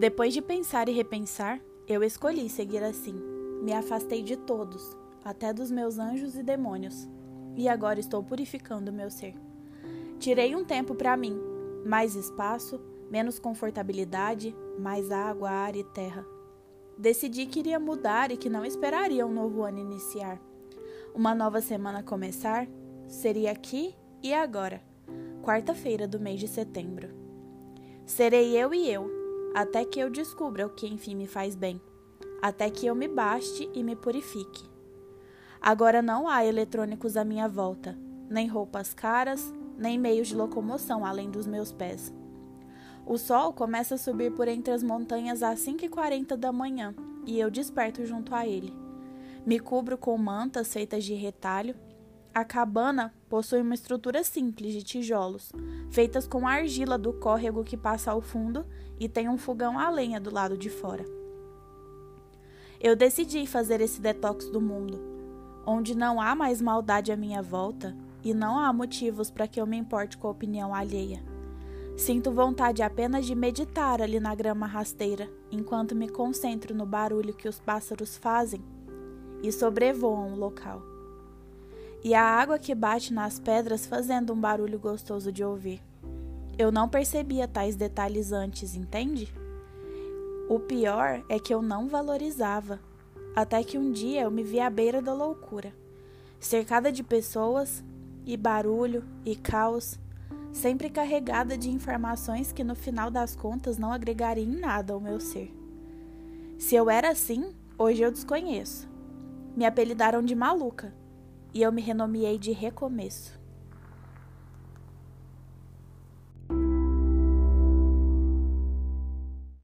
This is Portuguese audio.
Depois de pensar e repensar, eu escolhi seguir assim. Me afastei de todos, até dos meus anjos e demônios, e agora estou purificando meu ser. Tirei um tempo para mim, mais espaço, menos confortabilidade, mais água, ar e terra. Decidi que iria mudar e que não esperaria um novo ano iniciar. Uma nova semana começar seria aqui e agora, quarta-feira do mês de setembro. Serei eu e eu, até que eu descubra o que enfim me faz bem, até que eu me baste e me purifique. Agora não há eletrônicos à minha volta, nem roupas caras, nem meios de locomoção além dos meus pés. O sol começa a subir por entre as montanhas às 5h40 da manhã e eu desperto junto a ele. Me cubro com mantas feitas de retalho. A cabana possui uma estrutura simples de tijolos, feitas com a argila do córrego que passa ao fundo e tem um fogão a lenha do lado de fora. Eu decidi fazer esse detox do mundo, onde não há mais maldade à minha volta e não há motivos para que eu me importe com a opinião alheia. Sinto vontade apenas de meditar ali na grama rasteira, enquanto me concentro no barulho que os pássaros fazem e sobrevoam o local. E a água que bate nas pedras fazendo um barulho gostoso de ouvir. Eu não percebia tais detalhes antes, entende? O pior é que eu não valorizava, até que um dia eu me vi à beira da loucura, cercada de pessoas e barulho e caos, sempre carregada de informações que no final das contas não agregariam em nada ao meu ser. Se eu era assim, hoje eu desconheço. Me apelidaram de maluca e eu me renomeei de recomeço.